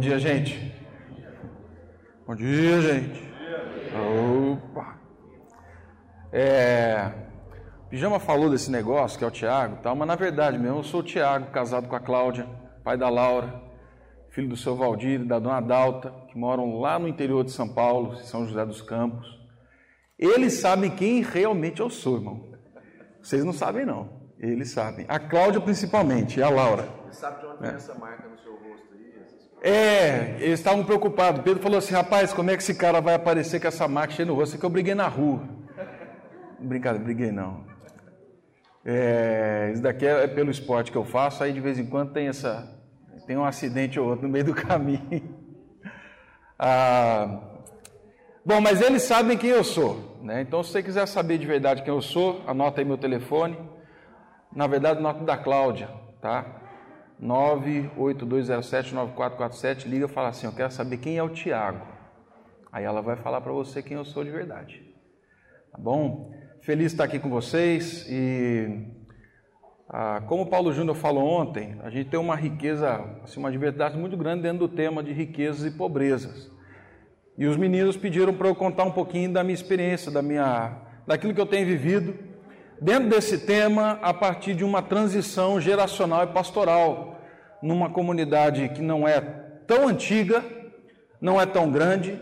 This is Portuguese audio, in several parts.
dia, gente. Bom dia, gente. Opa. É, Pijama falou desse negócio, que é o Tiago tal, mas na verdade mesmo, eu sou o Tiago, casado com a Cláudia, pai da Laura, filho do seu Valdir e da dona Dalta, que moram lá no interior de São Paulo, São José dos Campos. Eles sabem quem realmente eu sou, irmão. Vocês não sabem, não. Eles sabem. A Cláudia, principalmente, e a Laura. Você sabe de onde vem essa marca no seu rosto? É, eles estavam preocupados. Pedro falou assim: rapaz, como é que esse cara vai aparecer com essa marca cheia no rosto? É que eu briguei na rua. Brincadeira, briguei não. É, isso daqui é pelo esporte que eu faço, aí de vez em quando tem essa. Tem um acidente ou outro no meio do caminho. Ah, bom, mas eles sabem quem eu sou. Né? Então, se você quiser saber de verdade quem eu sou, anota aí meu telefone. Na verdade, anota da Cláudia, tá? 982079447, liga e fala assim: Eu quero saber quem é o Tiago. Aí ela vai falar para você quem eu sou de verdade. Tá bom? Feliz estar aqui com vocês e ah, como o Paulo Júnior falou ontem, a gente tem uma riqueza, assim, uma diversidade muito grande dentro do tema de riquezas e pobrezas. E os meninos pediram para eu contar um pouquinho da minha experiência, da minha, daquilo que eu tenho vivido dentro desse tema a partir de uma transição geracional e pastoral numa comunidade que não é tão antiga, não é tão grande,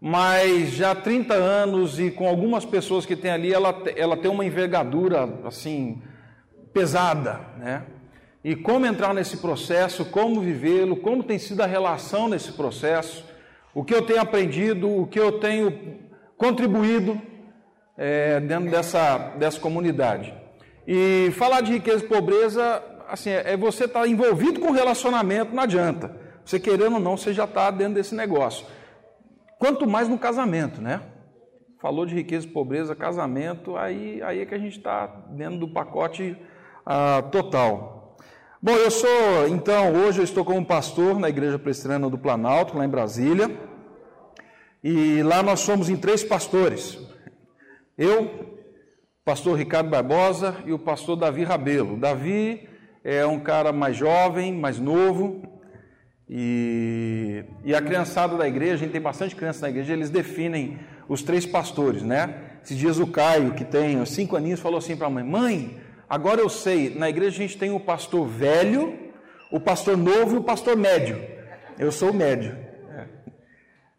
mas já há 30 anos e com algumas pessoas que tem ali, ela, ela tem uma envergadura assim pesada, né? E como entrar nesse processo, como vivê-lo, como tem sido a relação nesse processo, o que eu tenho aprendido, o que eu tenho contribuído é, dentro dessa, dessa comunidade. E falar de riqueza e pobreza, assim, é você estar tá envolvido com relacionamento, não adianta. Você querendo ou não, você já está dentro desse negócio. Quanto mais no casamento, né? Falou de riqueza e pobreza, casamento, aí, aí é que a gente está dentro do pacote ah, total. Bom, eu sou, então, hoje eu estou como pastor na Igreja Presbiteriana do Planalto, lá em Brasília. E lá nós somos em três pastores. Eu, pastor Ricardo Barbosa e o pastor Davi Rabelo. Davi é um cara mais jovem, mais novo, e, e a criançada da igreja, a gente tem bastante criança na igreja, eles definem os três pastores, né? Esses dias o Caio, que tem cinco aninhos, falou assim para a mãe: Mãe, agora eu sei, na igreja a gente tem o pastor velho, o pastor novo e o pastor médio. Eu sou o médio.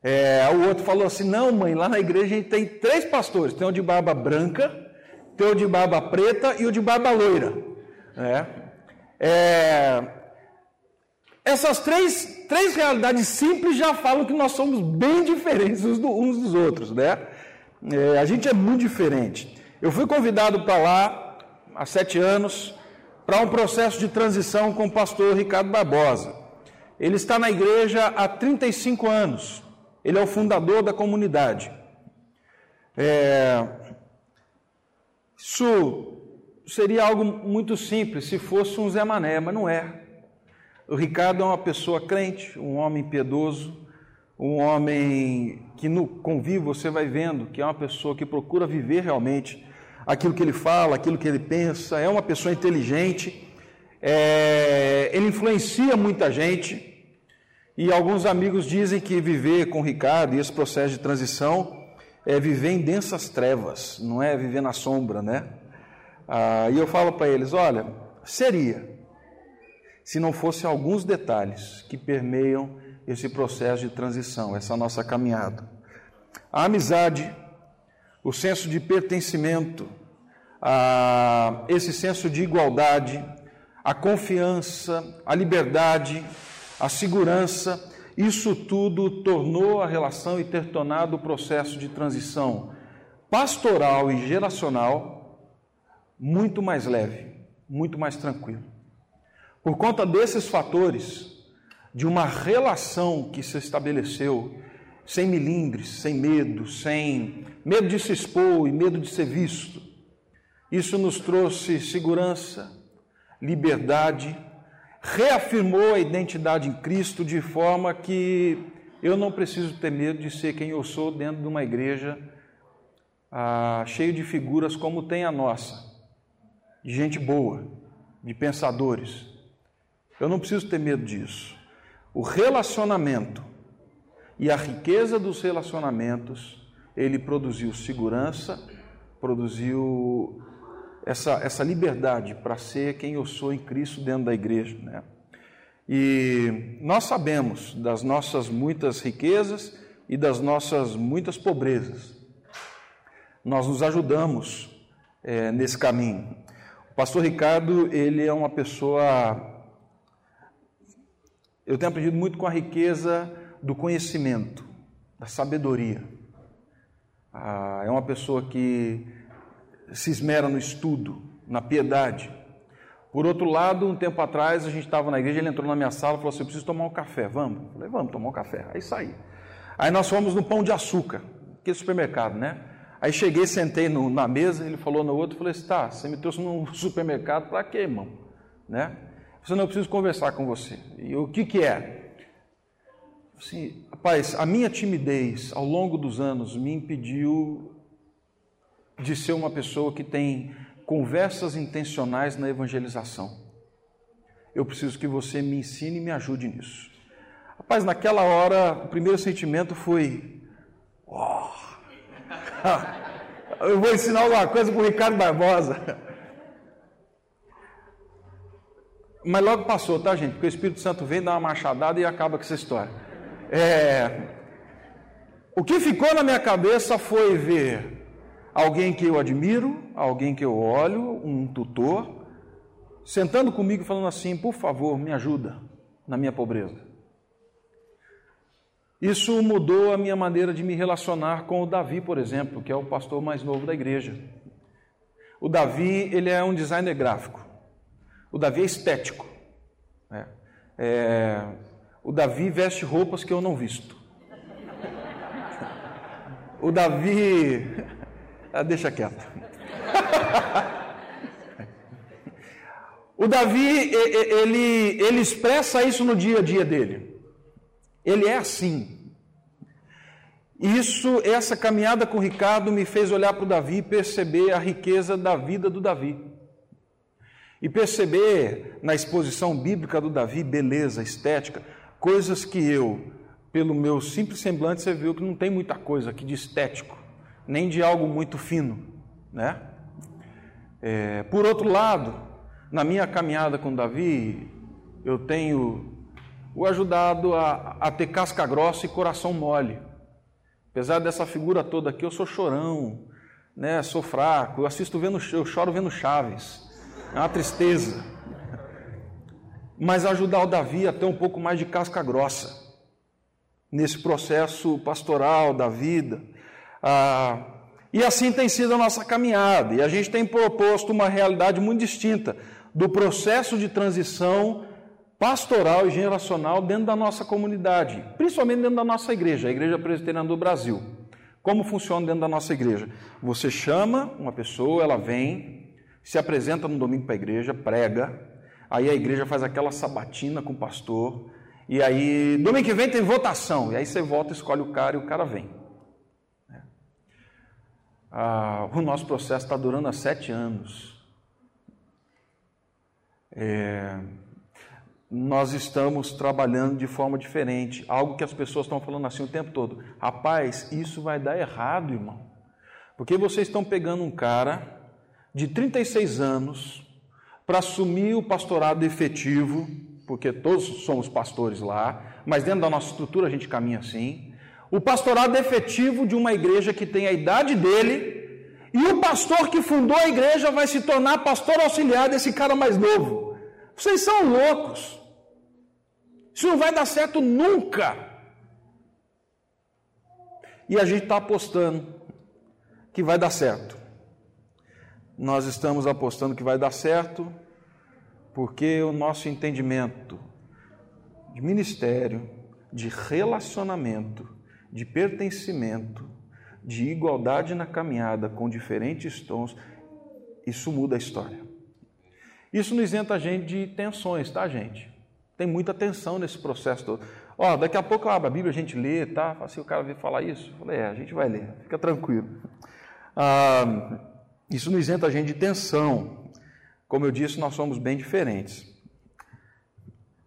É, o outro falou assim: Não, mãe, lá na igreja a gente tem três pastores: tem o de barba branca, tem o de barba preta e o de barba loira. É, é, essas três, três realidades simples já falam que nós somos bem diferentes uns dos outros, né? É, a gente é muito diferente. Eu fui convidado para lá há sete anos para um processo de transição com o pastor Ricardo Barbosa. Ele está na igreja há 35 anos. Ele é o fundador da comunidade. É, isso seria algo muito simples se fosse um Zé Mané, mas não é. O Ricardo é uma pessoa crente, um homem piedoso, um homem que no convívio você vai vendo que é uma pessoa que procura viver realmente aquilo que ele fala, aquilo que ele pensa, é uma pessoa inteligente, é, ele influencia muita gente. E alguns amigos dizem que viver com Ricardo e esse processo de transição é viver em densas trevas, não é viver na sombra, né? Ah, e eu falo para eles: olha, seria, se não fosse alguns detalhes que permeiam esse processo de transição, essa nossa caminhada. A amizade, o senso de pertencimento, a, esse senso de igualdade, a confiança, a liberdade, a segurança, isso tudo tornou a relação e ter tornado o processo de transição pastoral e geracional muito mais leve, muito mais tranquilo. Por conta desses fatores, de uma relação que se estabeleceu, sem milindres, sem medo, sem medo de se expor e medo de ser visto, isso nos trouxe segurança, liberdade, reafirmou a identidade em Cristo de forma que eu não preciso ter medo de ser quem eu sou dentro de uma igreja ah, cheio de figuras como tem a nossa, de gente boa, de pensadores, eu não preciso ter medo disso. O relacionamento e a riqueza dos relacionamentos, ele produziu segurança, produziu essa, essa liberdade para ser quem eu sou em Cristo dentro da igreja. Né? E nós sabemos das nossas muitas riquezas e das nossas muitas pobrezas. Nós nos ajudamos é, nesse caminho. O pastor Ricardo, ele é uma pessoa. Eu tenho aprendido muito com a riqueza do conhecimento, da sabedoria. Ah, é uma pessoa que se esmera no estudo, na piedade. Por outro lado, um tempo atrás, a gente estava na igreja, ele entrou na minha sala e falou assim: Eu preciso tomar um café, vamos? Eu falei: Vamos tomar um café. Aí saí. Aí nós fomos no Pão de Açúcar, aquele supermercado, né? Aí cheguei, sentei no, na mesa, ele falou no outro, falei assim, tá, você me trouxe num supermercado para quê, irmão? Né? Eu não, eu preciso conversar com você. E o que que é? Assim, rapaz, a minha timidez ao longo dos anos me impediu de ser uma pessoa que tem conversas intencionais na evangelização. Eu preciso que você me ensine e me ajude nisso. Rapaz, naquela hora, o primeiro sentimento foi: oh, eu vou ensinar alguma coisa para o Ricardo Barbosa. Mas logo passou, tá, gente? Porque o Espírito Santo vem, dá uma machadada e acaba com essa história. É... O que ficou na minha cabeça foi ver alguém que eu admiro, alguém que eu olho, um tutor, sentando comigo falando assim: por favor, me ajuda na minha pobreza. Isso mudou a minha maneira de me relacionar com o Davi, por exemplo, que é o pastor mais novo da igreja. O Davi, ele é um designer gráfico. O Davi é estético. É. É... O Davi veste roupas que eu não visto. O Davi. Ah, deixa quieto. O Davi, ele, ele expressa isso no dia a dia dele. Ele é assim. Isso, essa caminhada com o Ricardo me fez olhar para o Davi e perceber a riqueza da vida do Davi. E perceber na exposição bíblica do Davi beleza, estética, coisas que eu, pelo meu simples semblante, você viu que não tem muita coisa aqui de estético, nem de algo muito fino, né? É, por outro lado, na minha caminhada com Davi, eu tenho o ajudado a, a ter casca grossa e coração mole. Apesar dessa figura toda aqui, eu sou chorão, né? sou fraco, eu assisto vendo, eu choro vendo Chaves. É uma tristeza. Mas ajudar o Davi a ter um pouco mais de casca grossa nesse processo pastoral da vida. Ah, e assim tem sido a nossa caminhada. E a gente tem proposto uma realidade muito distinta do processo de transição pastoral e geracional dentro da nossa comunidade, principalmente dentro da nossa igreja, a Igreja Presbiteriana do Brasil. Como funciona dentro da nossa igreja? Você chama uma pessoa, ela vem, se apresenta no domingo para a igreja, prega, aí a igreja faz aquela sabatina com o pastor, e aí domingo que vem tem votação, e aí você vota, escolhe o cara e o cara vem. Ah, o nosso processo está durando há sete anos. É, nós estamos trabalhando de forma diferente. Algo que as pessoas estão falando assim o tempo todo. Rapaz, isso vai dar errado, irmão. Porque vocês estão pegando um cara de 36 anos para assumir o pastorado efetivo, porque todos somos pastores lá, mas dentro da nossa estrutura a gente caminha assim. O pastorado efetivo de uma igreja que tem a idade dele, e o pastor que fundou a igreja vai se tornar pastor auxiliar desse cara mais novo. Vocês são loucos. Isso não vai dar certo nunca. E a gente está apostando que vai dar certo. Nós estamos apostando que vai dar certo porque o nosso entendimento de ministério, de relacionamento, de pertencimento, de igualdade na caminhada com diferentes tons, isso muda a história. Isso não isenta a gente de tensões, tá, gente? Tem muita tensão nesse processo todo. Ó, daqui a pouco eu abro a Bíblia, a gente lê, tá? Assim, o cara veio falar isso. Eu falei, é, a gente vai ler, fica tranquilo. Ah, isso não isenta a gente de tensão. Como eu disse, nós somos bem diferentes.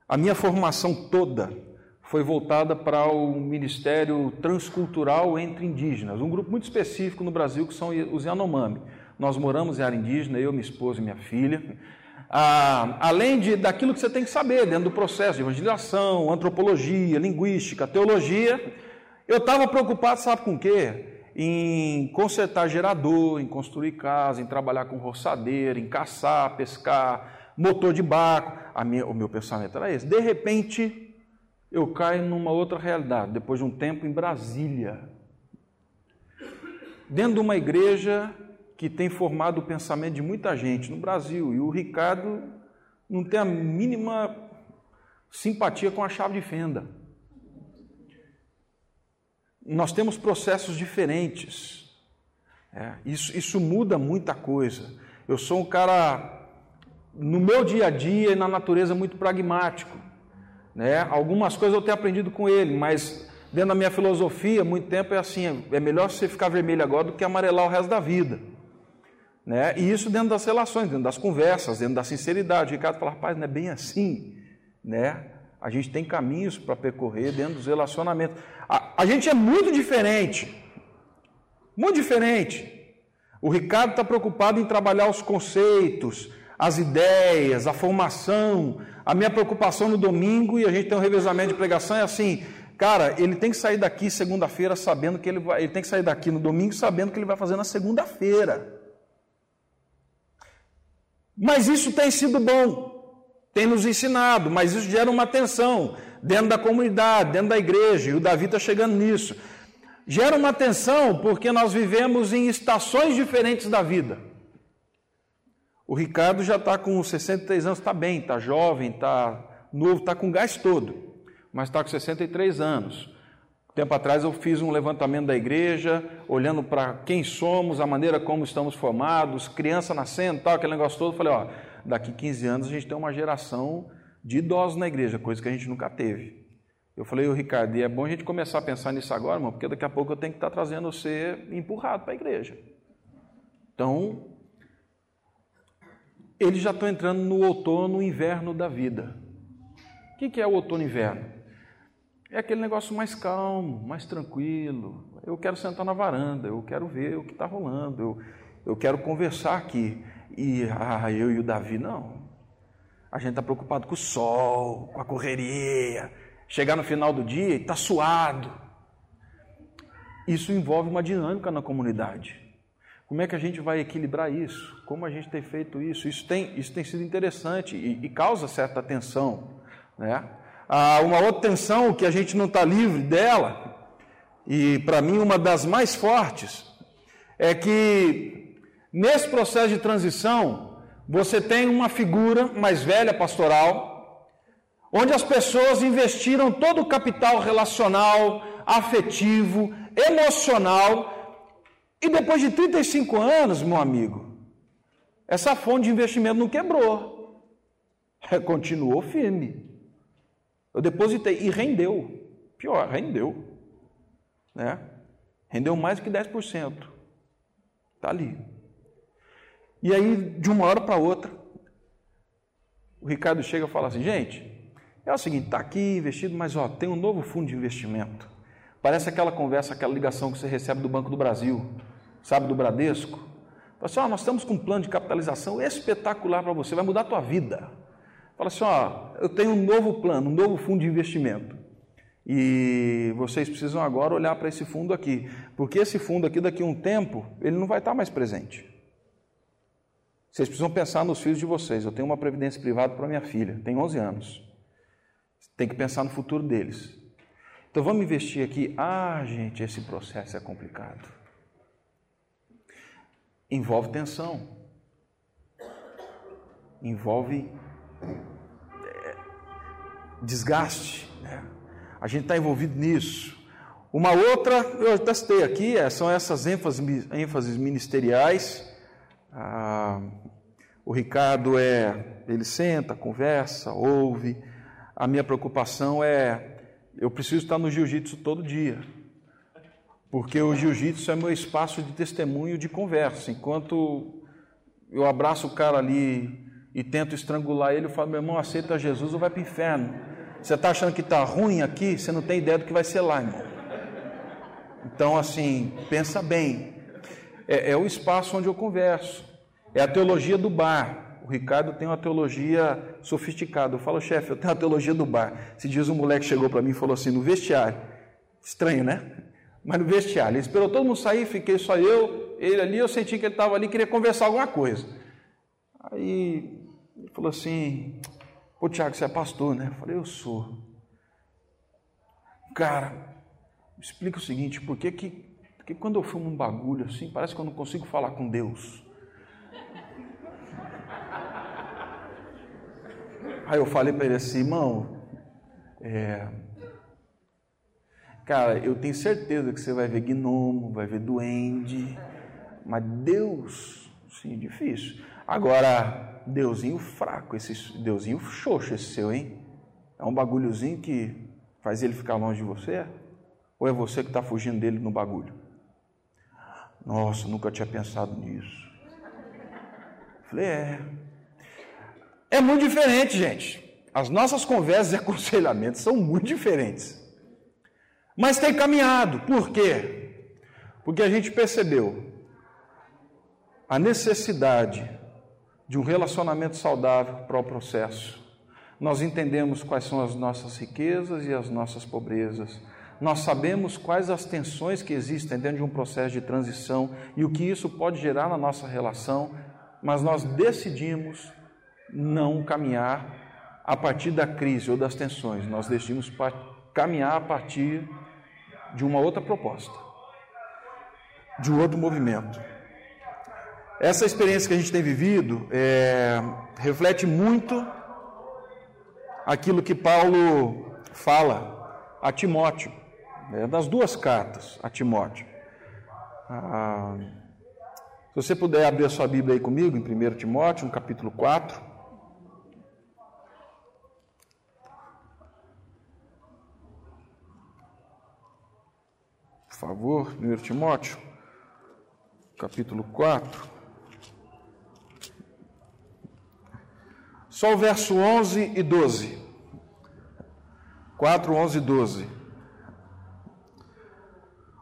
A minha formação toda foi voltada para o Ministério Transcultural entre Indígenas, um grupo muito específico no Brasil que são os Yanomami. Nós moramos em área indígena, eu, minha esposa e minha filha. Ah, além de, daquilo que você tem que saber dentro do processo de evangelização, antropologia, linguística, teologia, eu estava preocupado, sabe com o quê? Em consertar gerador, em construir casa, em trabalhar com roçadeira, em caçar, pescar, motor de barco. Minha, o meu pensamento era esse. De repente, eu caio numa outra realidade, depois de um tempo em Brasília. Dentro de uma igreja que tem formado o pensamento de muita gente no Brasil, e o Ricardo não tem a mínima simpatia com a chave de fenda. Nós temos processos diferentes. É, isso, isso muda muita coisa. Eu sou um cara, no meu dia a dia e na natureza, muito pragmático. Né? Algumas coisas eu tenho aprendido com ele, mas dentro da minha filosofia, muito tempo é assim: é melhor você ficar vermelho agora do que amarelar o resto da vida. Né? E isso dentro das relações, dentro das conversas, dentro da sinceridade. O Ricardo fala, rapaz, não é bem assim. Né? A gente tem caminhos para percorrer dentro dos relacionamentos. A, a gente é muito diferente. Muito diferente. O Ricardo está preocupado em trabalhar os conceitos, as ideias, a formação, a minha preocupação no domingo, e a gente tem um revezamento de pregação, é assim, cara, ele tem que sair daqui segunda-feira sabendo que ele vai. Ele tem que sair daqui no domingo sabendo que ele vai fazer na segunda-feira. Mas isso tem sido bom, tem nos ensinado, mas isso gera uma tensão dentro da comunidade, dentro da igreja, e o Davi está chegando nisso. Gera uma tensão porque nós vivemos em estações diferentes da vida. O Ricardo já está com 63 anos, está bem, está jovem, está novo, está com gás todo, mas está com 63 anos. Tempo atrás eu fiz um levantamento da igreja, olhando para quem somos, a maneira como estamos formados, criança nascendo, tal, aquele negócio todo. Falei, ó, daqui 15 anos a gente tem uma geração de idosos na igreja, coisa que a gente nunca teve. Eu falei, o Ricardo, e é bom a gente começar a pensar nisso agora, irmão, porque daqui a pouco eu tenho que estar tá trazendo você empurrado para a igreja. Então, eles já estão entrando no outono inverno da vida. O que é o outono inverno? É aquele negócio mais calmo, mais tranquilo. Eu quero sentar na varanda, eu quero ver o que está rolando, eu, eu quero conversar aqui. E ah, eu e o Davi, não. A gente está preocupado com o sol, com a correria, chegar no final do dia e está suado. Isso envolve uma dinâmica na comunidade. Como é que a gente vai equilibrar isso? Como a gente tem feito isso? Isso tem, isso tem sido interessante e, e causa certa tensão. Né? Ah, uma outra tensão que a gente não está livre dela, e para mim uma das mais fortes, é que nesse processo de transição, você tem uma figura mais velha pastoral, onde as pessoas investiram todo o capital relacional, afetivo, emocional e depois de 35 anos, meu amigo, essa fonte de investimento não quebrou. Continuou firme. Eu depositei e rendeu. Pior, rendeu. Né? Rendeu mais do que 10%. Está ali. E aí, de uma hora para outra, o Ricardo chega e fala assim: gente, é o seguinte, está aqui investido, mas ó, tem um novo fundo de investimento. Parece aquela conversa, aquela ligação que você recebe do Banco do Brasil sabe, do Bradesco. Fala assim, ó, nós estamos com um plano de capitalização espetacular para você, vai mudar a tua vida. Fala assim, ó, eu tenho um novo plano, um novo fundo de investimento. E vocês precisam agora olhar para esse fundo aqui, porque esse fundo aqui, daqui a um tempo, ele não vai estar mais presente. Vocês precisam pensar nos filhos de vocês. Eu tenho uma previdência privada para minha filha, tem 11 anos. Tem que pensar no futuro deles. Então vamos investir aqui. Ah, gente, esse processo é complicado envolve tensão, envolve é, desgaste. Né? A gente está envolvido nisso. Uma outra, eu testei aqui, é, são essas ênfases, ênfases ministeriais. Ah, o Ricardo é, ele senta, conversa, ouve. A minha preocupação é, eu preciso estar no jiu-jitsu todo dia porque o jiu-jitsu é meu espaço de testemunho, de conversa. Enquanto eu abraço o cara ali e tento estrangular ele, eu falo, meu irmão, aceita Jesus ou vai para o inferno. Você está achando que está ruim aqui, você não tem ideia do que vai ser lá, irmão. Então, assim, pensa bem. É, é o espaço onde eu converso. É a teologia do bar. O Ricardo tem uma teologia sofisticada. Eu falo, chefe, eu tenho a teologia do bar. Se diz um moleque chegou para mim e falou assim, no vestiário. Estranho, né? Mas no vestiário. Ele esperou todo mundo sair, fiquei só eu, ele ali. Eu senti que ele estava ali, queria conversar alguma coisa. Aí ele falou assim: Ô Tiago, você é pastor, né? Eu falei: Eu sou. Cara, explica o seguinte: por que, que, que quando eu fumo um bagulho assim, parece que eu não consigo falar com Deus? Aí eu falei para ele assim, irmão, é, cara, eu tenho certeza que você vai ver gnomo, vai ver duende, mas Deus, sim, difícil. Agora, deusinho fraco, esse deusinho xoxo esse seu, hein? É um bagulhozinho que faz ele ficar longe de você? Ou é você que está fugindo dele no bagulho? Nossa, nunca tinha pensado nisso. Falei, é. É muito diferente, gente. As nossas conversas e aconselhamentos são muito diferentes. Mas tem caminhado. Por quê? Porque a gente percebeu a necessidade de um relacionamento saudável para o processo. Nós entendemos quais são as nossas riquezas e as nossas pobrezas. Nós sabemos quais as tensões que existem dentro de um processo de transição e o que isso pode gerar na nossa relação, mas nós decidimos não caminhar a partir da crise ou das tensões, nós decidimos caminhar a partir de uma outra proposta, de um outro movimento. Essa experiência que a gente tem vivido é, reflete muito aquilo que Paulo fala a Timóteo, né, das duas cartas a Timóteo. Ah, se você puder abrir a sua Bíblia aí comigo, em 1 Timóteo, no capítulo 4. Por favor, 1 Timóteo, capítulo 4. Só o verso 11 e 12. 4, 11 e 12.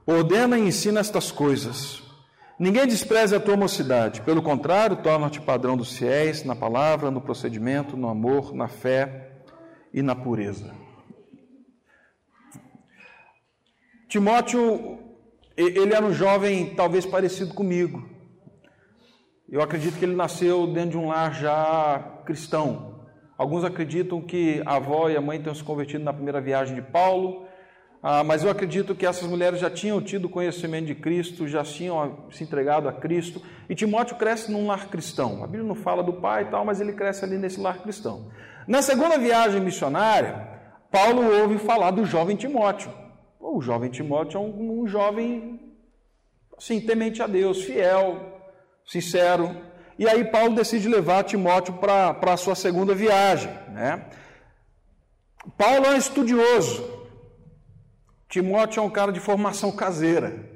Ordena e ensina estas coisas. Ninguém despreze a tua mocidade, pelo contrário, torna-te padrão dos fiéis na palavra, no procedimento, no amor, na fé e na pureza. Timóteo, ele era um jovem talvez parecido comigo. Eu acredito que ele nasceu dentro de um lar já cristão. Alguns acreditam que a avó e a mãe tenham se convertido na primeira viagem de Paulo, ah, mas eu acredito que essas mulheres já tinham tido conhecimento de Cristo, já tinham se entregado a Cristo. E Timóteo cresce num lar cristão. A Bíblia não fala do pai e tal, mas ele cresce ali nesse lar cristão. Na segunda viagem missionária, Paulo ouve falar do jovem Timóteo. O jovem Timóteo é um, um jovem, assim, temente a Deus, fiel, sincero. E aí Paulo decide levar Timóteo para a sua segunda viagem. Né? Paulo é um estudioso. Timóteo é um cara de formação caseira.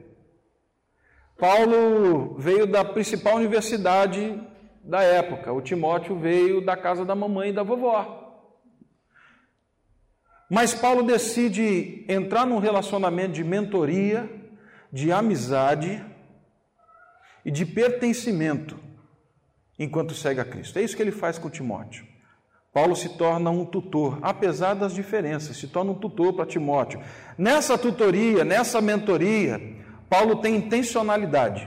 Paulo veio da principal universidade da época. O Timóteo veio da casa da mamãe e da vovó. Mas Paulo decide entrar num relacionamento de mentoria, de amizade, e de pertencimento enquanto segue a Cristo. É isso que ele faz com Timóteo. Paulo se torna um tutor, apesar das diferenças, se torna um tutor para Timóteo. Nessa tutoria, nessa mentoria, Paulo tem intencionalidade.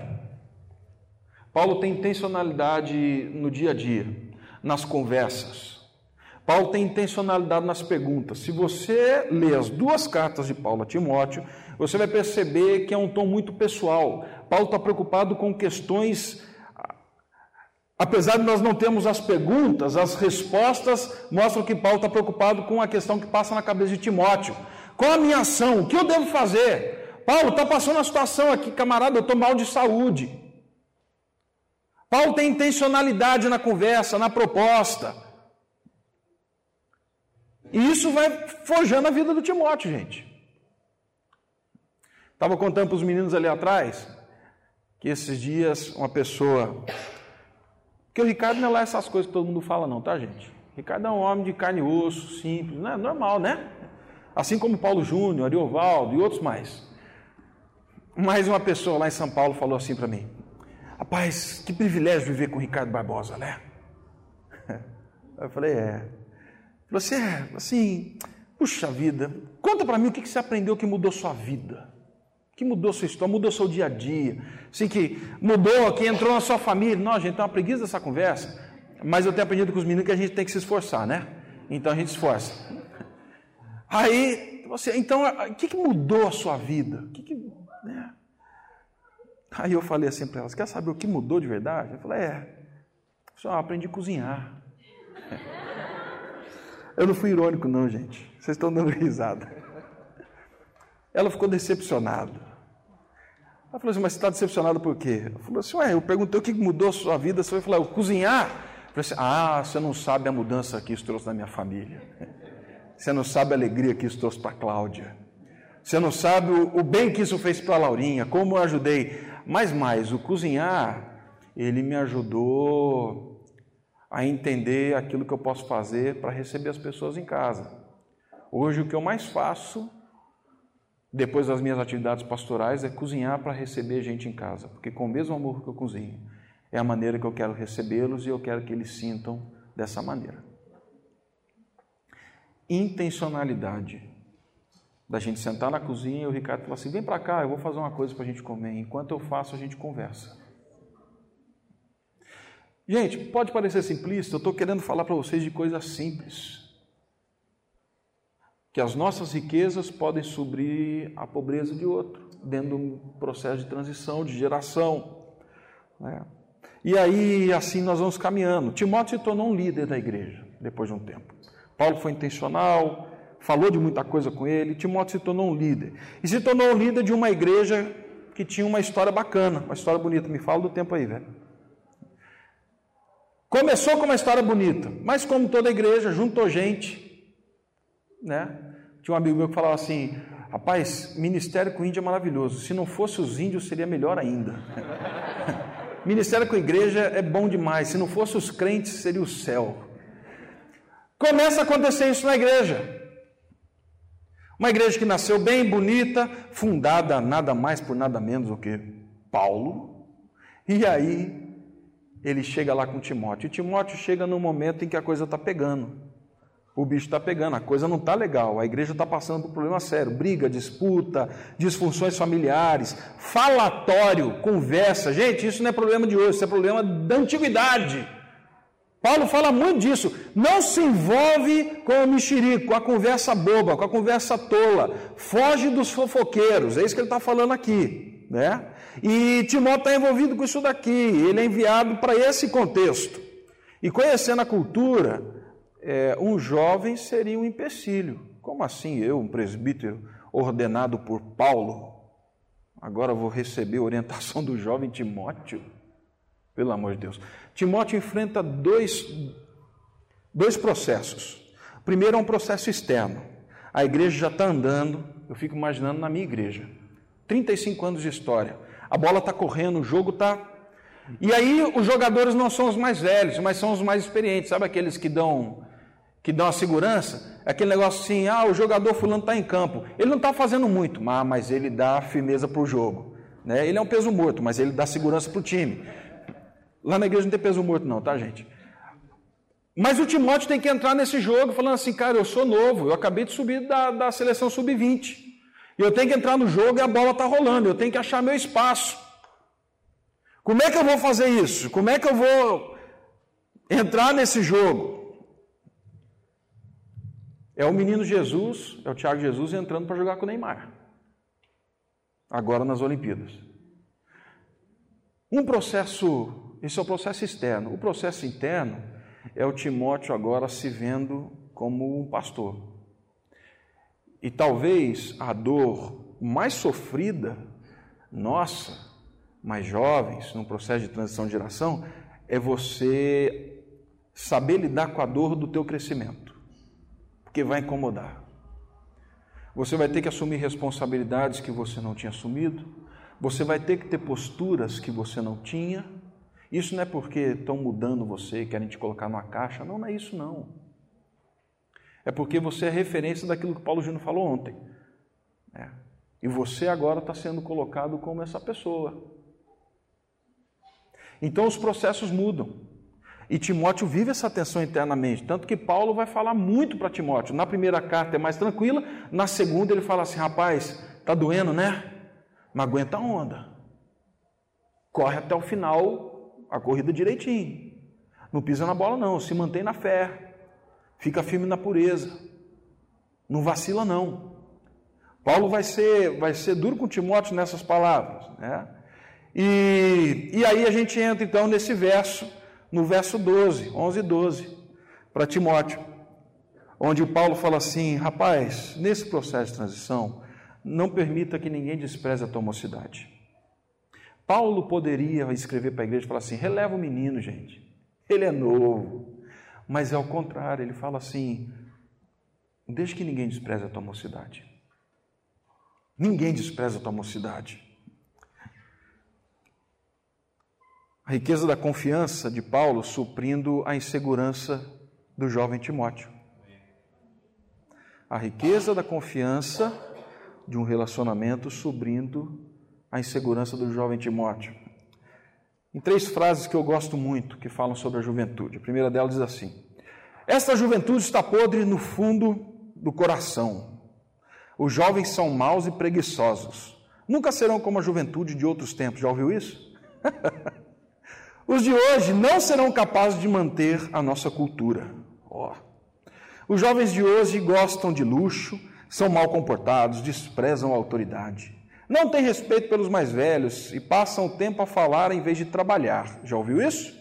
Paulo tem intencionalidade no dia a dia, nas conversas. Paulo tem intencionalidade nas perguntas. Se você lê as duas cartas de Paulo a Timóteo, você vai perceber que é um tom muito pessoal. Paulo está preocupado com questões. Apesar de nós não termos as perguntas, as respostas mostram que Paulo está preocupado com a questão que passa na cabeça de Timóteo. Qual a minha ação? O que eu devo fazer? Paulo está passando uma situação aqui, camarada, eu estou mal de saúde. Paulo tem intencionalidade na conversa, na proposta. E isso vai forjando a vida do Timóteo, gente. Estava contando para os meninos ali atrás que esses dias uma pessoa. Que o Ricardo não é lá essas coisas que todo mundo fala, não, tá, gente? Ricardo é um homem de carne e osso, simples, né? normal, né? Assim como Paulo Júnior, Ariovaldo e outros mais. Mais uma pessoa lá em São Paulo falou assim para mim: Rapaz, que privilégio viver com o Ricardo Barbosa, né? Eu falei: É. Você é, assim, puxa vida, conta para mim o que você aprendeu que mudou sua vida que mudou sua história, mudou seu dia a dia, assim que mudou, que entrou na sua família. Não, gente, tem uma preguiça dessa conversa, mas eu tenho aprendido com os meninos que a gente tem que se esforçar, né? Então a gente esforça. Aí, você, então, o que, que mudou a sua vida? O que, que né? Aí eu falei assim para elas: quer saber o que mudou de verdade? Eu falei: é, só aprendi a cozinhar. Eu não fui irônico, não, gente. Vocês estão dando risada. Ela ficou decepcionada. Ela falou assim, mas você está decepcionado por quê? Falou assim, ué, eu perguntei o que mudou a sua vida, você eu cozinhar? Eu falei assim, ah, você não sabe a mudança que isso trouxe na minha família. Você não sabe a alegria que isso trouxe para a Cláudia. Você não sabe o, o bem que isso fez para a Laurinha, como eu ajudei. Mas mais, o cozinhar, ele me ajudou a entender aquilo que eu posso fazer para receber as pessoas em casa. Hoje o que eu mais faço depois das minhas atividades pastorais, é cozinhar para receber gente em casa, porque com o mesmo amor que eu cozinho, é a maneira que eu quero recebê-los e eu quero que eles sintam dessa maneira. Intencionalidade da gente sentar na cozinha e o Ricardo falar assim: vem para cá, eu vou fazer uma coisa para a gente comer. Enquanto eu faço, a gente conversa. Gente, pode parecer simplista, eu estou querendo falar para vocês de coisas simples que as nossas riquezas podem suprir a pobreza de outro, dentro de um processo de transição, de geração. Né? E aí, assim, nós vamos caminhando. Timóteo se tornou um líder da igreja, depois de um tempo. Paulo foi intencional, falou de muita coisa com ele. Timóteo se tornou um líder. E se tornou um líder de uma igreja que tinha uma história bacana, uma história bonita. Me fala do tempo aí, velho. Começou com uma história bonita, mas como toda igreja, juntou gente, né? Tinha um amigo meu que falava assim: rapaz, ministério com índio é maravilhoso. Se não fosse os índios, seria melhor ainda. ministério com igreja é bom demais. Se não fosse os crentes, seria o céu. Começa a acontecer isso na igreja. Uma igreja que nasceu bem bonita, fundada nada mais por nada menos do que Paulo. E aí ele chega lá com Timóteo. E Timóteo chega no momento em que a coisa está pegando o bicho está pegando, a coisa não está legal, a igreja está passando por um problema sério, briga, disputa, disfunções familiares, falatório, conversa. Gente, isso não é problema de hoje, isso é problema da antiguidade. Paulo fala muito disso. Não se envolve com o mexerico, com a conversa boba, com a conversa tola. Foge dos fofoqueiros. É isso que ele está falando aqui. Né? E Timóteo está envolvido com isso daqui. Ele é enviado para esse contexto. E conhecendo a cultura, é, um jovem seria um empecilho. Como assim eu, um presbítero ordenado por Paulo, agora vou receber orientação do jovem Timóteo? Pelo amor de Deus. Timóteo enfrenta dois, dois processos. Primeiro é um processo externo. A igreja já está andando, eu fico imaginando na minha igreja. 35 anos de história. A bola está correndo, o jogo está. E aí os jogadores não são os mais velhos, mas são os mais experientes. Sabe aqueles que dão que dá uma segurança, é aquele negócio assim, ah, o jogador fulano está em campo. Ele não está fazendo muito, mas ele dá firmeza para o jogo. Né? Ele é um peso morto, mas ele dá segurança para o time. Lá na igreja não tem peso morto não, tá gente? Mas o Timóteo tem que entrar nesse jogo falando assim, cara, eu sou novo, eu acabei de subir da, da seleção sub-20. Eu tenho que entrar no jogo e a bola está rolando, eu tenho que achar meu espaço. Como é que eu vou fazer isso? Como é que eu vou entrar nesse jogo? É o menino Jesus, é o Tiago Jesus entrando para jogar com o Neymar. Agora nas Olimpíadas. Um processo, esse é o processo externo. O processo interno é o Timóteo agora se vendo como um pastor. E talvez a dor mais sofrida, nossa, mais jovens, num processo de transição de geração, é você saber lidar com a dor do teu crescimento porque vai incomodar. Você vai ter que assumir responsabilidades que você não tinha assumido, você vai ter que ter posturas que você não tinha. Isso não é porque estão mudando você querem te colocar numa caixa, não, não é isso não. É porque você é referência daquilo que Paulo Júnior falou ontem. É. E você agora está sendo colocado como essa pessoa. Então os processos mudam. E Timóteo vive essa tensão internamente. Tanto que Paulo vai falar muito para Timóteo. Na primeira carta é mais tranquila, na segunda ele fala assim: rapaz, tá doendo, né? Mas aguenta a onda. Corre até o final a corrida direitinho. Não pisa na bola, não. Se mantém na fé. Fica firme na pureza. Não vacila, não. Paulo vai ser, vai ser duro com Timóteo nessas palavras. Né? E, e aí a gente entra então nesse verso no verso 12, 11 e 12, para Timóteo, onde o Paulo fala assim: rapaz, nesse processo de transição, não permita que ninguém despreze a tua mocidade. Paulo poderia escrever para a igreja e falar assim: releva o menino, gente, ele é novo. Mas é ao contrário, ele fala assim: deixe que ninguém despreze a tua mocidade. Ninguém despreza a tua mocidade. A riqueza da confiança de Paulo suprindo a insegurança do jovem Timóteo. A riqueza da confiança de um relacionamento suprindo a insegurança do jovem Timóteo. Em três frases que eu gosto muito, que falam sobre a juventude. A primeira delas diz assim: Esta juventude está podre no fundo do coração. Os jovens são maus e preguiçosos. Nunca serão como a juventude de outros tempos. Já ouviu isso? Os de hoje não serão capazes de manter a nossa cultura. Oh. Os jovens de hoje gostam de luxo, são mal comportados, desprezam a autoridade. Não têm respeito pelos mais velhos e passam o tempo a falar em vez de trabalhar. Já ouviu isso?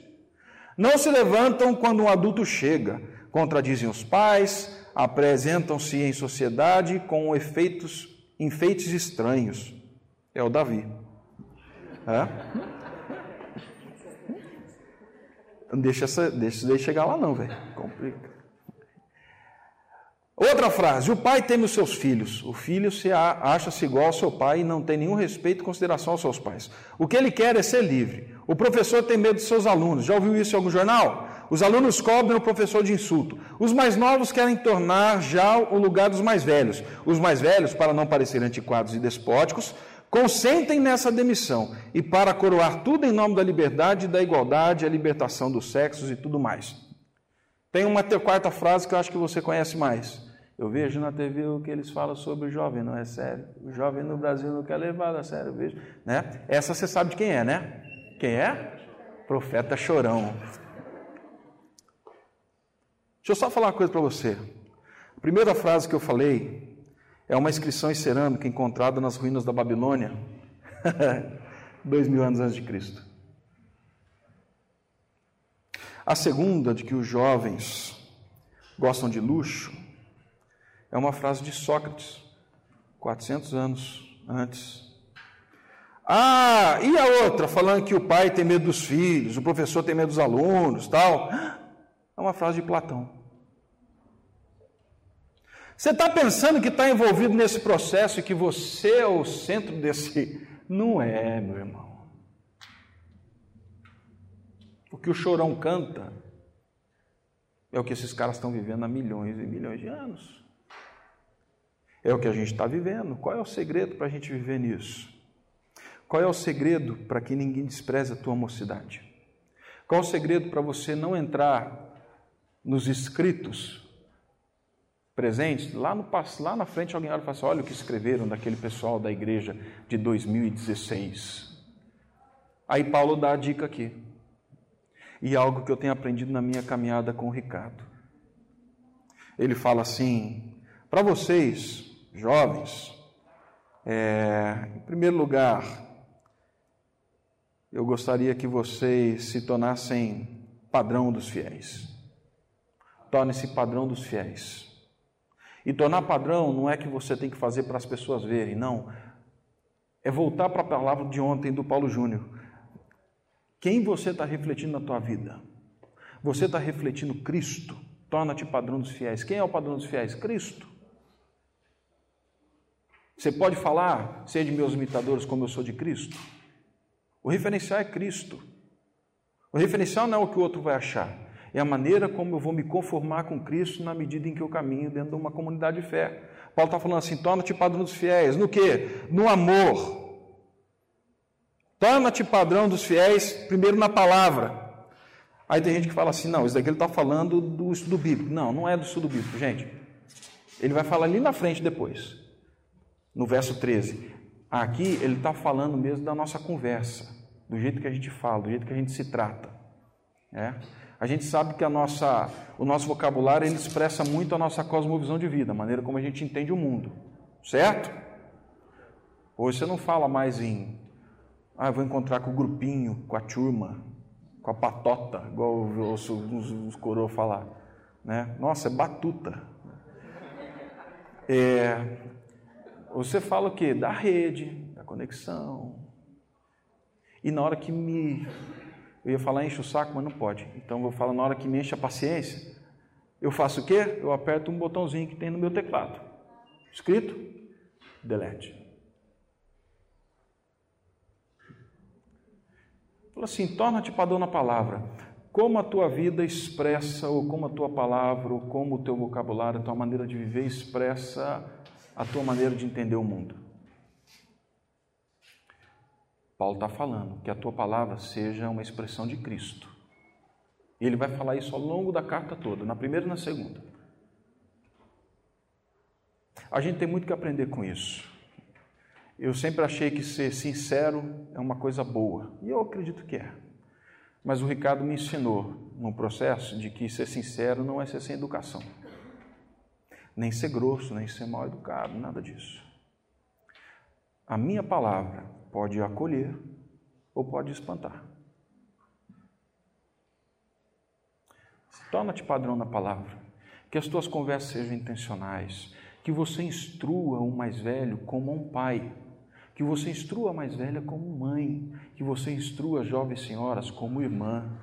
Não se levantam quando um adulto chega, contradizem os pais, apresentam-se em sociedade com efeitos, enfeites estranhos. É o Davi. É? Deixa, essa, deixa chegar lá, não, velho. Complica. Outra frase: o pai teme os seus filhos. O filho se acha-se igual ao seu pai e não tem nenhum respeito e consideração aos seus pais. O que ele quer é ser livre. O professor tem medo de seus alunos. Já ouviu isso em algum jornal? Os alunos cobrem o professor de insulto. Os mais novos querem tornar já o lugar dos mais velhos. Os mais velhos, para não parecerem antiquados e despóticos, Consentem nessa demissão e para coroar tudo em nome da liberdade, da igualdade, a libertação dos sexos e tudo mais. Tem uma quarta frase que eu acho que você conhece mais. Eu vejo na TV o que eles falam sobre o jovem, não é sério. O jovem no Brasil não quer levar a sério, eu vejo. Né? Essa você sabe de quem é, né? Quem é? Profeta Chorão. Deixa eu só falar uma coisa para você. A primeira frase que eu falei é uma inscrição em cerâmica encontrada nas ruínas da Babilônia, dois mil anos antes de Cristo. A segunda, de que os jovens gostam de luxo, é uma frase de Sócrates, 400 anos antes. Ah, e a outra, falando que o pai tem medo dos filhos, o professor tem medo dos alunos, tal. É uma frase de Platão. Você está pensando que está envolvido nesse processo e que você é o centro desse. Não é, meu irmão. O que o chorão canta é o que esses caras estão vivendo há milhões e milhões de anos. É o que a gente está vivendo. Qual é o segredo para a gente viver nisso? Qual é o segredo para que ninguém despreze a tua mocidade? Qual o segredo para você não entrar nos escritos presentes, lá, no, lá na frente alguém olha e fala assim, olha o que escreveram daquele pessoal da igreja de 2016. Aí Paulo dá a dica aqui. E algo que eu tenho aprendido na minha caminhada com o Ricardo. Ele fala assim: para vocês, jovens, é, em primeiro lugar, eu gostaria que vocês se tornassem padrão dos fiéis. Torne-se padrão dos fiéis. E tornar padrão não é que você tem que fazer para as pessoas verem, não. É voltar para a palavra de ontem do Paulo Júnior. Quem você está refletindo na tua vida? Você está refletindo Cristo? Torna-te padrão dos fiéis. Quem é o padrão dos fiéis? Cristo. Você pode falar, de meus imitadores como eu sou de Cristo? O referencial é Cristo. O referencial não é o que o outro vai achar. É a maneira como eu vou me conformar com Cristo na medida em que eu caminho dentro de uma comunidade de fé. Paulo está falando assim: torna-te padrão dos fiéis. No que? No amor. Torna-te padrão dos fiéis, primeiro na palavra. Aí tem gente que fala assim: não, isso daqui ele está falando do estudo bíblico. Não, não é do estudo bíblico, gente. Ele vai falar ali na frente depois, no verso 13. Aqui ele está falando mesmo da nossa conversa, do jeito que a gente fala, do jeito que a gente se trata. É? A gente sabe que a nossa, o nosso vocabulário ele expressa muito a nossa cosmovisão de vida, a maneira como a gente entende o mundo, certo? Hoje você não fala mais em, ah, vou encontrar com o grupinho, com a turma, com a patota, igual eu ouço os coroas falar. Né? Nossa, é batuta. É, você fala o quê? Da rede, da conexão. E na hora que me. Eu ia falar enche o saco, mas não pode. Então eu vou falar na hora que me enche a paciência. Eu faço o quê? Eu aperto um botãozinho que tem no meu teclado. Escrito? Delete. Fala assim: torna-te padrão na palavra. Como a tua vida expressa, ou como a tua palavra, ou como o teu vocabulário, a tua maneira de viver expressa a tua maneira de entender o mundo. Paulo está falando que a tua palavra seja uma expressão de Cristo. Ele vai falar isso ao longo da carta toda, na primeira e na segunda. A gente tem muito que aprender com isso. Eu sempre achei que ser sincero é uma coisa boa, e eu acredito que é. Mas o Ricardo me ensinou no processo de que ser sincero não é ser sem educação, nem ser grosso, nem ser mal educado, nada disso. A minha palavra pode acolher ou pode espantar. Torna-te padrão na palavra, que as tuas conversas sejam intencionais, que você instrua o mais velho como um pai que você instrua a mais velha como mãe, que você instrua as jovens senhoras como irmã.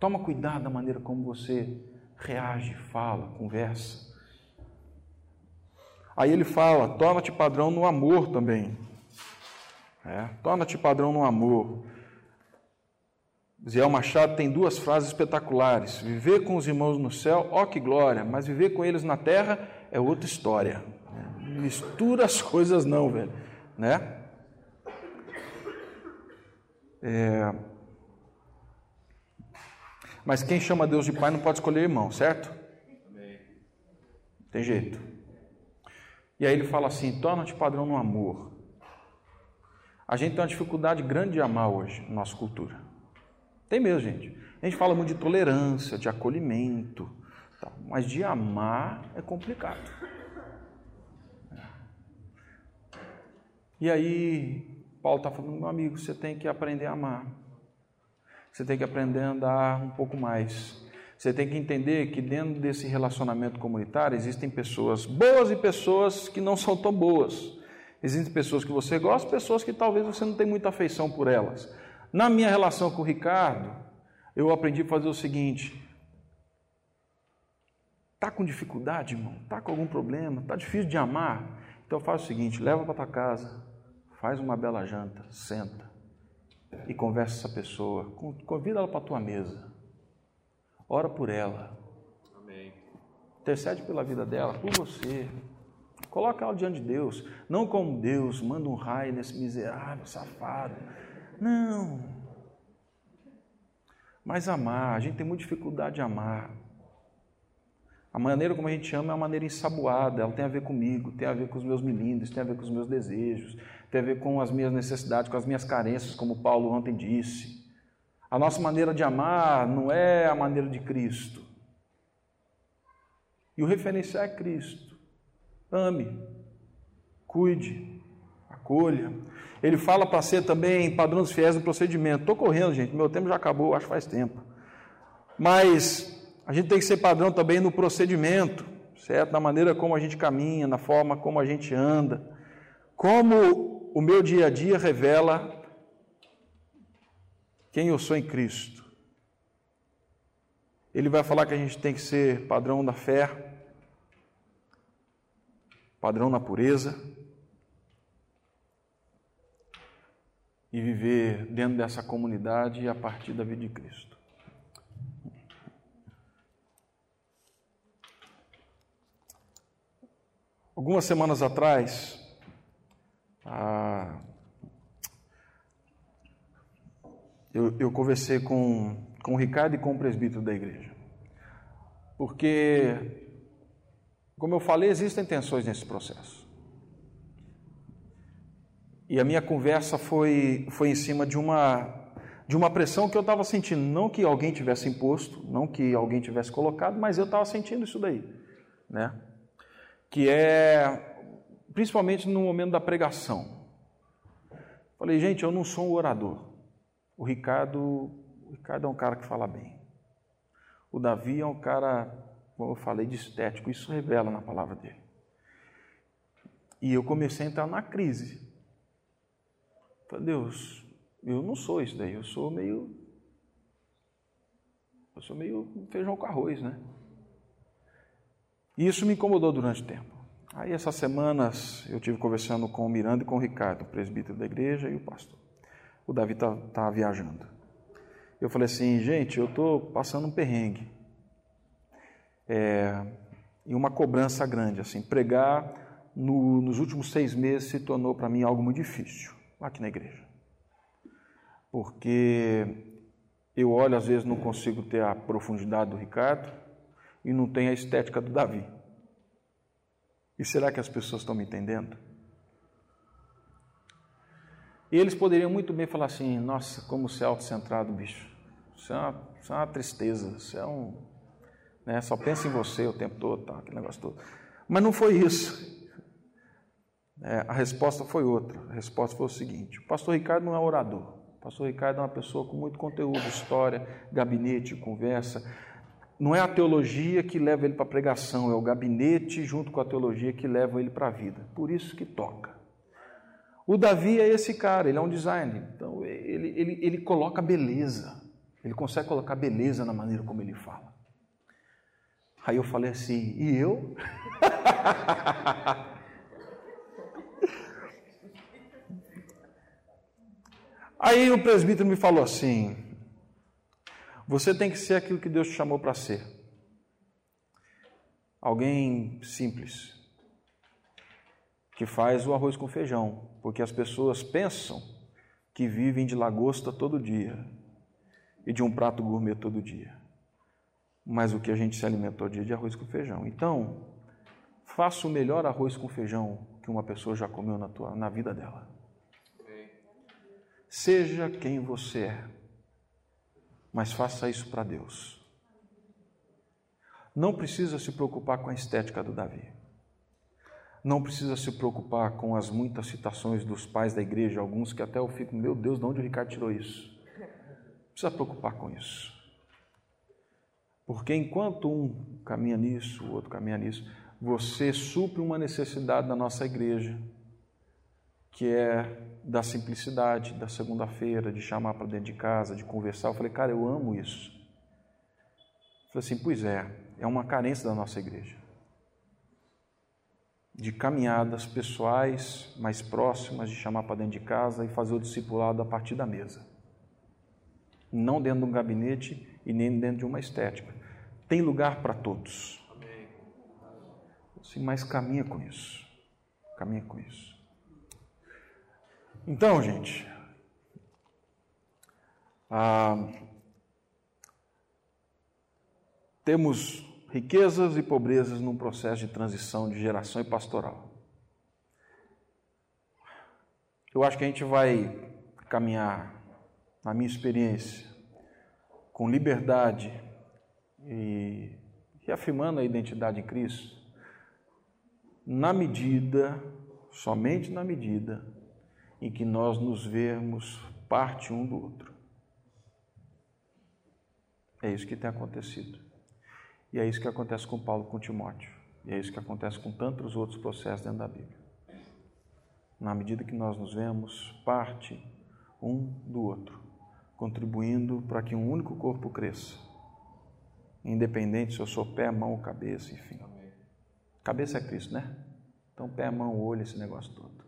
Toma cuidado da maneira como você reage, fala, conversa. Aí ele fala: torna-te padrão no amor também. É, torna-te padrão no amor. Zé Machado tem duas frases espetaculares: viver com os irmãos no céu, ó que glória, mas viver com eles na terra é outra história mistura as coisas não, velho, né? É... Mas quem chama Deus de pai não pode escolher irmão, certo? Tem jeito. E aí ele fala assim: torna-te padrão no amor. A gente tem uma dificuldade grande de amar hoje na nossa cultura. Tem mesmo, gente. A gente fala muito de tolerância, de acolhimento, mas de amar é complicado. E aí, Paulo está falando, meu amigo, você tem que aprender a amar. Você tem que aprender a andar um pouco mais. Você tem que entender que dentro desse relacionamento comunitário existem pessoas boas e pessoas que não são tão boas. Existem pessoas que você gosta, pessoas que talvez você não tenha muita afeição por elas. Na minha relação com o Ricardo, eu aprendi a fazer o seguinte: Tá com dificuldade, irmão? Tá com algum problema? Tá difícil de amar? Então faz o seguinte, leva para tua casa, faz uma bela janta, senta e conversa essa pessoa, convida ela para a tua mesa, ora por ela, Amém. intercede pela vida dela, por você, coloca ela diante de Deus, não como Deus manda um raio nesse miserável, safado, não, mas amar, a gente tem muita dificuldade de amar, a maneira como a gente ama é uma maneira ensaboada, ela tem a ver comigo, tem a ver com os meus milindres, tem a ver com os meus desejos, tem a ver com as minhas necessidades, com as minhas carências, como Paulo ontem disse. A nossa maneira de amar não é a maneira de Cristo. E o referencial é Cristo. Ame, cuide, acolha. Ele fala para ser também padrão dos fiéis no procedimento. Estou correndo, gente, meu tempo já acabou, acho que faz tempo. Mas a gente tem que ser padrão também no procedimento, certo? Na maneira como a gente caminha, na forma como a gente anda. Como o meu dia a dia revela quem eu sou em Cristo. Ele vai falar que a gente tem que ser padrão da fé, padrão na pureza e viver dentro dessa comunidade a partir da vida de Cristo. Algumas semanas atrás, ah, eu, eu conversei com, com o Ricardo e com o presbítero da igreja. Porque, como eu falei, existem tensões nesse processo. E a minha conversa foi, foi em cima de uma, de uma pressão que eu estava sentindo. Não que alguém tivesse imposto, não que alguém tivesse colocado, mas eu estava sentindo isso daí. Né? Que é, principalmente no momento da pregação. Falei, gente, eu não sou um orador. O Ricardo, o Ricardo é um cara que fala bem. O Davi é um cara, como eu falei, de estético. Isso revela na palavra dele. E eu comecei a entrar na crise. Falei, Deus, eu não sou isso daí, eu sou meio. Eu sou meio feijão com arroz, né? E isso me incomodou durante o tempo. Aí, essas semanas, eu tive conversando com o Miranda e com o Ricardo, o presbítero da igreja e o pastor. O Davi tá, tá viajando. Eu falei assim, gente, eu estou passando um perrengue. É, e uma cobrança grande, assim, pregar no, nos últimos seis meses se tornou para mim algo muito difícil aqui na igreja. Porque eu olho, às vezes, não consigo ter a profundidade do Ricardo e não tenho a estética do Davi. E será que as pessoas estão me entendendo? E eles poderiam muito bem falar assim: nossa, como você é autocentrado, bicho. Isso é uma, isso é uma tristeza, isso é um. Né, só pensa em você o tempo todo, tá, aquele negócio todo. Mas não foi isso. É, a resposta foi outra. A resposta foi o seguinte: o pastor Ricardo não é orador. O pastor Ricardo é uma pessoa com muito conteúdo, história, gabinete, conversa. Não é a teologia que leva ele para a pregação, é o gabinete junto com a teologia que leva ele para a vida. Por isso que toca. O Davi é esse cara, ele é um designer. Então ele, ele, ele coloca beleza. Ele consegue colocar beleza na maneira como ele fala. Aí eu falei assim, e eu? Aí o presbítero me falou assim: você tem que ser aquilo que Deus te chamou para ser. Alguém simples, que faz o arroz com feijão, porque as pessoas pensam que vivem de lagosta todo dia e de um prato gourmet todo dia. Mas o que a gente se alimentou dia de arroz com feijão. Então, faça o melhor arroz com feijão que uma pessoa já comeu na, tua, na vida dela. Seja quem você é, mas faça isso para Deus. Não precisa se preocupar com a estética do Davi. Não precisa se preocupar com as muitas citações dos pais da igreja, alguns que até eu fico, meu Deus, de onde o Ricardo tirou isso? Não precisa preocupar com isso. Porque enquanto um caminha nisso, o outro caminha nisso, você supre uma necessidade da nossa igreja que é da simplicidade, da segunda-feira, de chamar para dentro de casa, de conversar. Eu falei, cara, eu amo isso. Eu falei assim, pois é, é uma carência da nossa igreja. De caminhadas pessoais mais próximas, de chamar para dentro de casa e fazer o discipulado a partir da mesa. Não dentro de um gabinete e nem dentro de uma estética. Tem lugar para todos. Assim, mas caminha com isso. Caminha com isso. Então, gente, ah, temos riquezas e pobrezas num processo de transição de geração e pastoral. Eu acho que a gente vai caminhar, na minha experiência, com liberdade e reafirmando a identidade em Cristo, na medida, somente na medida em que nós nos vemos parte um do outro. É isso que tem acontecido. E é isso que acontece com Paulo com Timóteo. E é isso que acontece com tantos outros processos dentro da Bíblia. Na medida que nós nos vemos parte um do outro, contribuindo para que um único corpo cresça. Independente se eu sou pé, mão, cabeça, enfim. Cabeça é Cristo, né? Então, pé, mão, olho, esse negócio todo.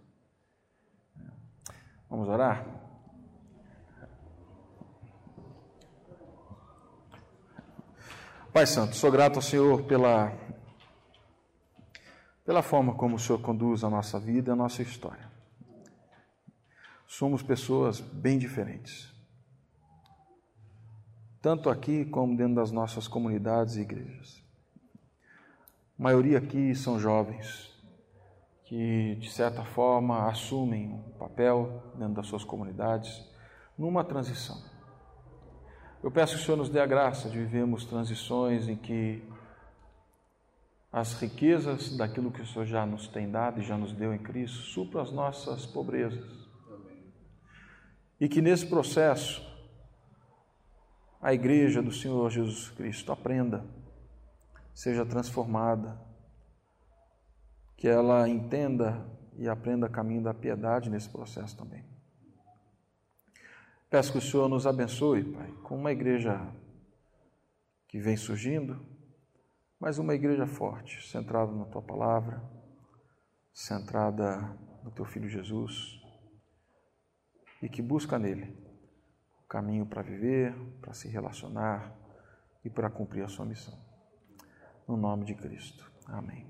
Vamos orar? Pai Santo, sou grato ao Senhor pela, pela forma como o Senhor conduz a nossa vida e a nossa história. Somos pessoas bem diferentes, tanto aqui como dentro das nossas comunidades e igrejas. A maioria aqui são jovens que, de certa forma, assumem um papel dentro das suas comunidades numa transição. Eu peço que o Senhor nos dê a graça de vivermos transições em que as riquezas daquilo que o Senhor já nos tem dado e já nos deu em Cristo supram as nossas pobrezas. E que nesse processo a igreja do Senhor Jesus Cristo aprenda, seja transformada, que ela entenda e aprenda o caminho da piedade nesse processo também. Peço que o Senhor nos abençoe, Pai, com uma igreja que vem surgindo, mas uma igreja forte, centrada na tua palavra, centrada no teu filho Jesus e que busca nele o caminho para viver, para se relacionar e para cumprir a sua missão. No nome de Cristo. Amém.